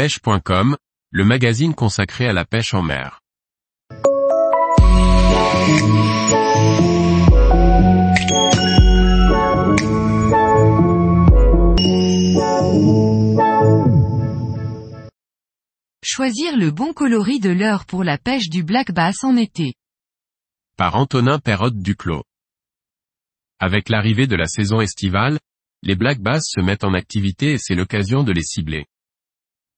pêche.com, le magazine consacré à la pêche en mer. Choisir le bon coloris de l'heure pour la pêche du black bass en été. Par Antonin Perrotte Duclos. Avec l'arrivée de la saison estivale, les black bass se mettent en activité et c'est l'occasion de les cibler.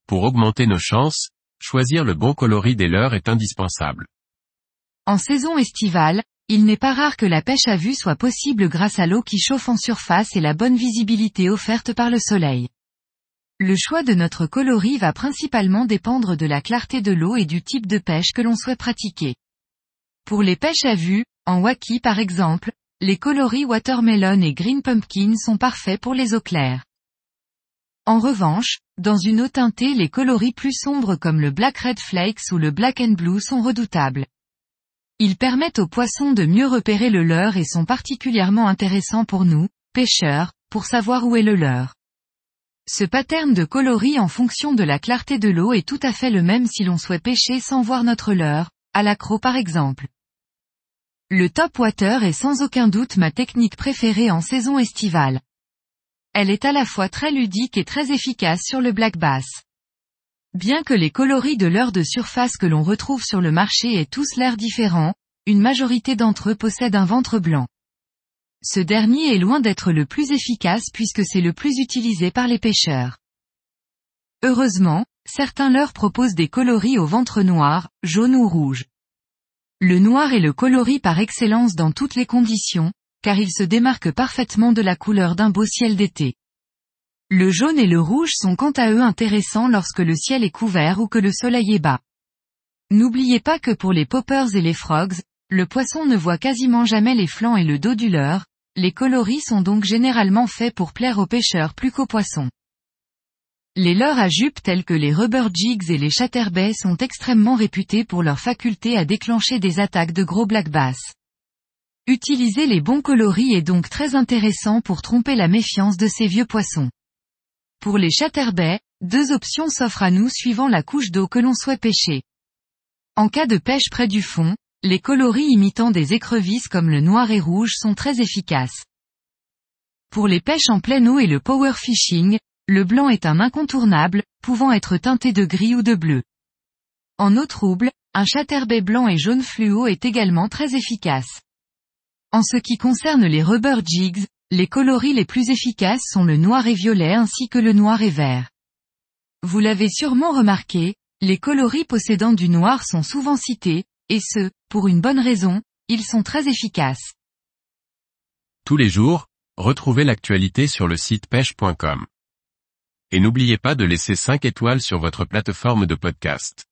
Pour augmenter nos chances, choisir le bon coloris des leurres est indispensable. En saison estivale, il n'est pas rare que la pêche à vue soit possible grâce à l'eau qui chauffe en surface et la bonne visibilité offerte par le soleil. Le choix de notre coloris va principalement dépendre de la clarté de l'eau et du type de pêche que l'on souhaite pratiquer. Pour les pêches à vue, en waki par exemple, les coloris watermelon et green pumpkin sont parfaits pour les eaux claires. En revanche, dans une eau teintée les coloris plus sombres comme le black red flakes ou le black and blue sont redoutables. Ils permettent aux poissons de mieux repérer le leur et sont particulièrement intéressants pour nous, pêcheurs, pour savoir où est le leur. Ce pattern de coloris en fonction de la clarté de l'eau est tout à fait le même si l'on souhaite pêcher sans voir notre leurre, à l'accro par exemple. Le top water est sans aucun doute ma technique préférée en saison estivale. Elle est à la fois très ludique et très efficace sur le black bass. Bien que les coloris de leurre de surface que l'on retrouve sur le marché aient tous l'air différents, une majorité d'entre eux possèdent un ventre blanc. Ce dernier est loin d'être le plus efficace puisque c'est le plus utilisé par les pêcheurs. Heureusement, certains leurres proposent des coloris au ventre noir, jaune ou rouge. Le noir est le coloris par excellence dans toutes les conditions, car il se démarque parfaitement de la couleur d'un beau ciel d'été. Le jaune et le rouge sont quant à eux intéressants lorsque le ciel est couvert ou que le soleil est bas. N'oubliez pas que pour les poppers et les frogs, le poisson ne voit quasiment jamais les flancs et le dos du leurre, les coloris sont donc généralement faits pour plaire aux pêcheurs plus qu'aux poissons. Les leurres à jupe tels que les rubber jigs et les chatterbaits sont extrêmement réputés pour leur faculté à déclencher des attaques de gros black bass. Utiliser les bons coloris est donc très intéressant pour tromper la méfiance de ces vieux poissons. Pour les chatterbaits, deux options s'offrent à nous suivant la couche d'eau que l'on souhaite pêcher. En cas de pêche près du fond, les coloris imitant des écrevisses comme le noir et rouge sont très efficaces. Pour les pêches en pleine eau et le power fishing, le blanc est un incontournable, pouvant être teinté de gris ou de bleu. En eau trouble, un chatterbait blanc et jaune fluo est également très efficace. En ce qui concerne les rubber jigs, les coloris les plus efficaces sont le noir et violet ainsi que le noir et vert. Vous l'avez sûrement remarqué, les coloris possédant du noir sont souvent cités, et ce, pour une bonne raison, ils sont très efficaces. Tous les jours, retrouvez l'actualité sur le site pêche.com. Et n'oubliez pas de laisser 5 étoiles sur votre plateforme de podcast.